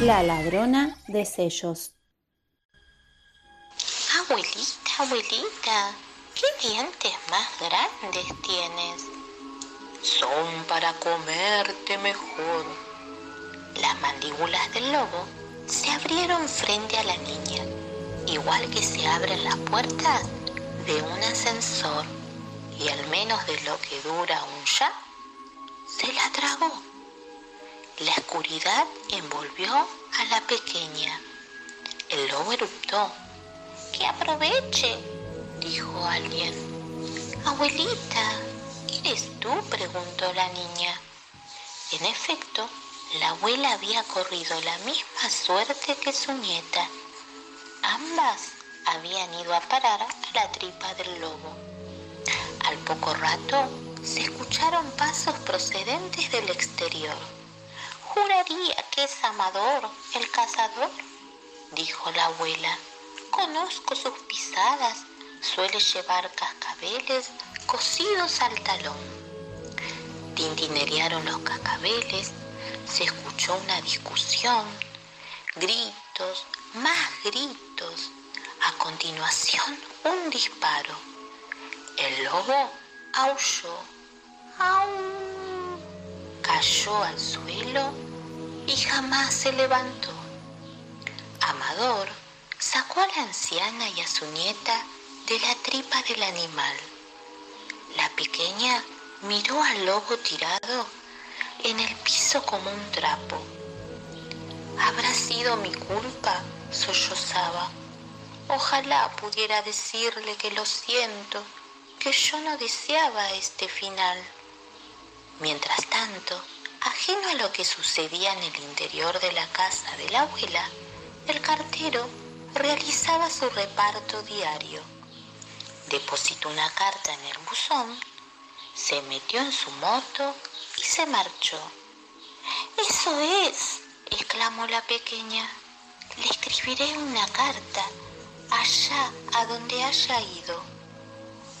La ladrona de sellos. Abuelita, abuelita, ¿qué dientes más grandes tienes? Son para comerte mejor. Las mandíbulas del lobo se abrieron frente a la niña, igual que se abren las puertas de un ascensor, y al menos de lo que dura un ya, se la tragó. La oscuridad envolvió a la pequeña. El lobo eruptó. ¡Que aproveche! dijo alguien. Abuelita, ¿eres tú? preguntó la niña. En efecto, la abuela había corrido la misma suerte que su nieta. Ambas habían ido a parar a la tripa del lobo. Al poco rato se escucharon pasos procedentes del exterior. Juraría que es Amador, el cazador, dijo la abuela. Conozco sus pisadas. Suele llevar cascabeles cosidos al talón. Tintinerearon los cascabeles, se escuchó una discusión, gritos, más gritos. A continuación, un disparo. El lobo aulló. ¡Au! Cayó al suelo y jamás se levantó. Amador sacó a la anciana y a su nieta de la tripa del animal. La pequeña miró al lobo tirado en el piso como un trapo. ¿Habrá sido mi culpa? sollozaba. Ojalá pudiera decirle que lo siento, que yo no deseaba este final. Mientras tanto, ajeno a lo que sucedía en el interior de la casa de la abuela, el cartero realizaba su reparto diario. Depositó una carta en el buzón, se metió en su moto y se marchó. Eso es, exclamó la pequeña. Le escribiré una carta allá a donde haya ido.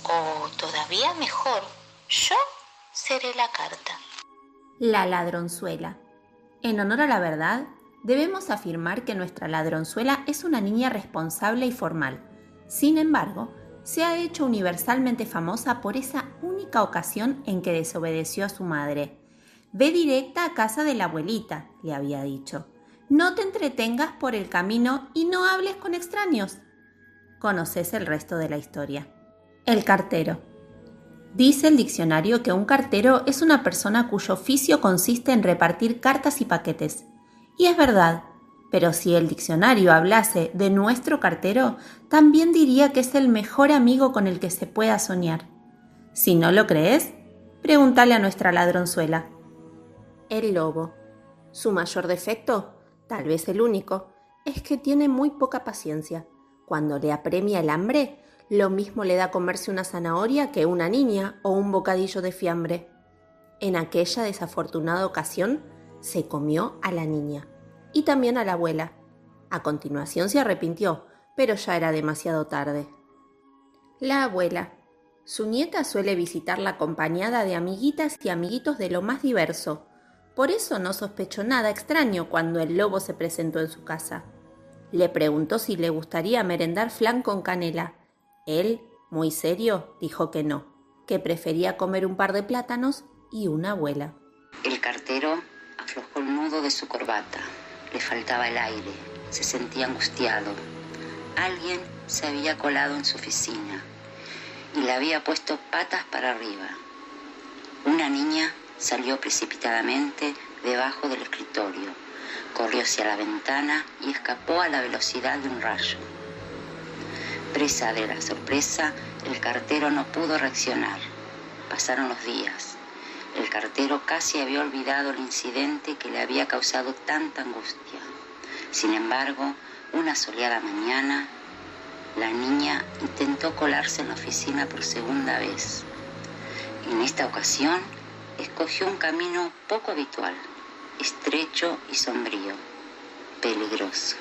O todavía mejor, yo seré la carta. La ladronzuela. En honor a la verdad, debemos afirmar que nuestra ladronzuela es una niña responsable y formal. Sin embargo, se ha hecho universalmente famosa por esa única ocasión en que desobedeció a su madre. Ve directa a casa de la abuelita, le había dicho. No te entretengas por el camino y no hables con extraños. Conoces el resto de la historia. El cartero. Dice el diccionario que un cartero es una persona cuyo oficio consiste en repartir cartas y paquetes. Y es verdad, pero si el diccionario hablase de nuestro cartero, también diría que es el mejor amigo con el que se pueda soñar. Si no lo crees, pregúntale a nuestra ladronzuela. El lobo. Su mayor defecto, tal vez el único, es que tiene muy poca paciencia. Cuando le apremia el hambre, lo mismo le da comerse una zanahoria que una niña o un bocadillo de fiambre. En aquella desafortunada ocasión, se comió a la niña y también a la abuela. A continuación se arrepintió, pero ya era demasiado tarde. La abuela. Su nieta suele visitarla acompañada de amiguitas y amiguitos de lo más diverso. Por eso no sospechó nada extraño cuando el lobo se presentó en su casa. Le preguntó si le gustaría merendar flan con canela. Él, muy serio, dijo que no, que prefería comer un par de plátanos y una abuela. El cartero aflojó el nudo de su corbata. Le faltaba el aire. Se sentía angustiado. Alguien se había colado en su oficina y le había puesto patas para arriba. Una niña salió precipitadamente debajo del escritorio corrió hacia la ventana y escapó a la velocidad de un rayo. Presa de la sorpresa, el cartero no pudo reaccionar. Pasaron los días. El cartero casi había olvidado el incidente que le había causado tanta angustia. Sin embargo, una soleada mañana, la niña intentó colarse en la oficina por segunda vez. En esta ocasión, escogió un camino poco habitual estrecho y sombrío, peligroso.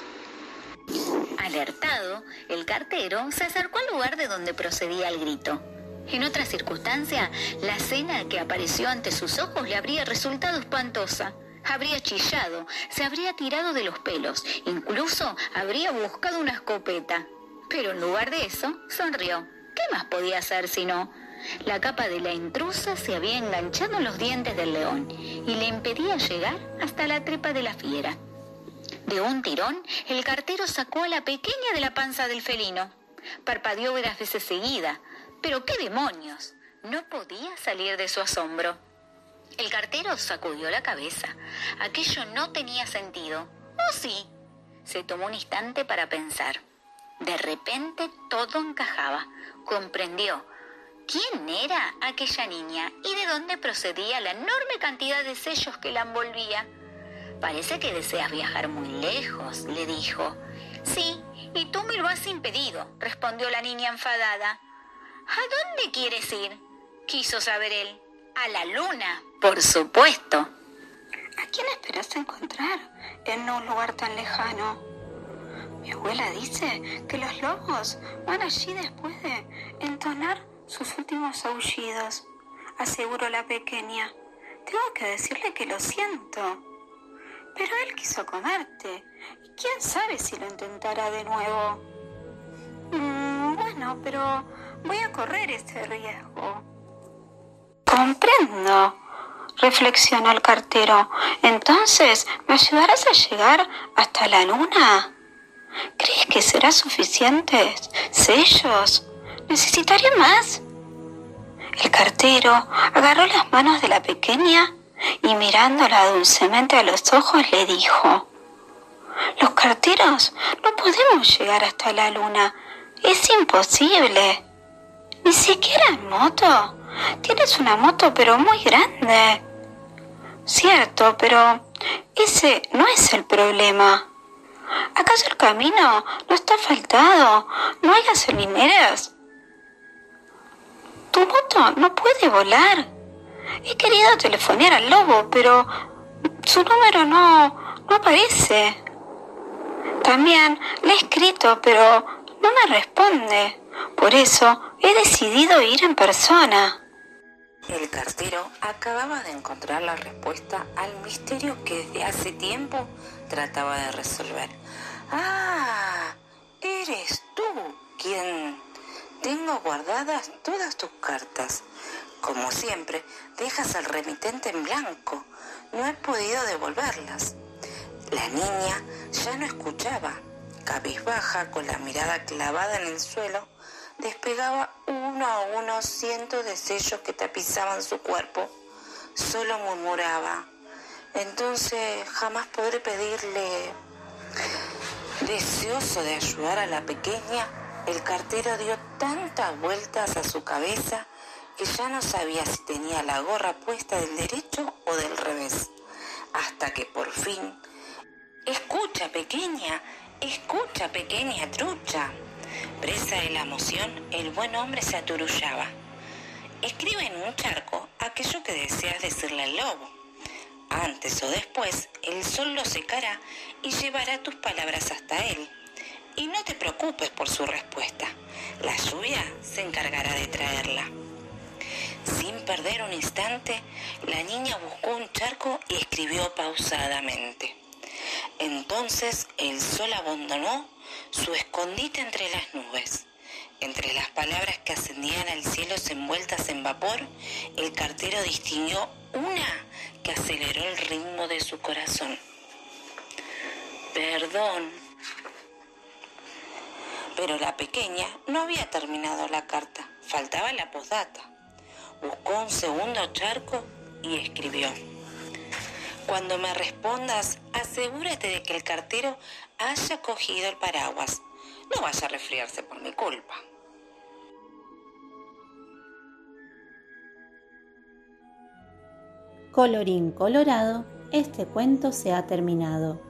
Alertado, el cartero se acercó al lugar de donde procedía el grito. En otra circunstancia, la escena que apareció ante sus ojos le habría resultado espantosa. Habría chillado, se habría tirado de los pelos, incluso habría buscado una escopeta. Pero en lugar de eso, sonrió. ¿Qué más podía hacer si no? La capa de la intrusa se había enganchado en los dientes del león y le impedía llegar hasta la trepa de la fiera. De un tirón, el cartero sacó a la pequeña de la panza del felino. Parpadeó varias veces seguida. Pero qué demonios. No podía salir de su asombro. El cartero sacudió la cabeza. Aquello no tenía sentido. ¿O sí? Se tomó un instante para pensar. De repente todo encajaba. Comprendió quién era aquella niña y de dónde procedía la enorme cantidad de sellos que la envolvía. Parece que deseas viajar muy lejos, le dijo. Sí, y tú me lo has impedido, respondió la niña enfadada. ¿A dónde quieres ir? quiso saber él. A la luna, por supuesto. ¿A quién esperas encontrar en un lugar tan lejano? Mi abuela dice que los lobos van allí después de entonar sus últimos aullidos, aseguró la pequeña. Tengo que decirle que lo siento. Pero él quiso comerte. Y quién sabe si lo intentará de nuevo. Mm, bueno, pero voy a correr este riesgo. Comprendo, reflexionó el cartero. Entonces, ¿me ayudarás a llegar hasta la luna? ¿Crees que será suficiente? ¿Sellos? ¿Necesitaré más? El cartero agarró las manos de la pequeña y mirándola dulcemente a los ojos le dijo, Los carteros no podemos llegar hasta la luna, es imposible. Ni siquiera en moto. Tienes una moto pero muy grande. Cierto, pero ese no es el problema. ¿Acaso el camino no está asfaltado? ¿No hay gasolineras? Tu moto no puede volar. He querido telefonear al lobo, pero su número no, no aparece. También le he escrito, pero no me responde. Por eso he decidido ir en persona. El cartero acababa de encontrar la respuesta al misterio que desde hace tiempo trataba de resolver. Ah, eres tú quien... Tengo guardadas todas tus cartas. Como siempre, dejas al remitente en blanco. No he podido devolverlas. La niña ya no escuchaba. Cabizbaja, con la mirada clavada en el suelo, despegaba uno a uno cientos de sellos que tapizaban su cuerpo. Solo murmuraba. Entonces jamás podré pedirle... Deseoso de ayudar a la pequeña, el cartero dio tantas vueltas a su cabeza que ya no sabía si tenía la gorra puesta del derecho o del revés. Hasta que por fin... Escucha, pequeña, escucha, pequeña trucha. Presa de la emoción, el buen hombre se aturullaba. Escribe en un charco aquello que deseas decirle al lobo. Antes o después, el sol lo secará y llevará tus palabras hasta él. Y no te preocupes por su respuesta. La lluvia se encargará de traerla. Sin perder un instante, la niña buscó un charco y escribió pausadamente. Entonces el sol abandonó su escondite entre las nubes. Entre las palabras que ascendían al cielo envueltas en vapor, el cartero distinguió una que aceleró el ritmo de su corazón. Perdón. Pero la pequeña no había terminado la carta, faltaba la posdata. Buscó un segundo charco y escribió. Cuando me respondas, asegúrate de que el cartero haya cogido el paraguas. No vaya a resfriarse por mi culpa. Colorín colorado, este cuento se ha terminado.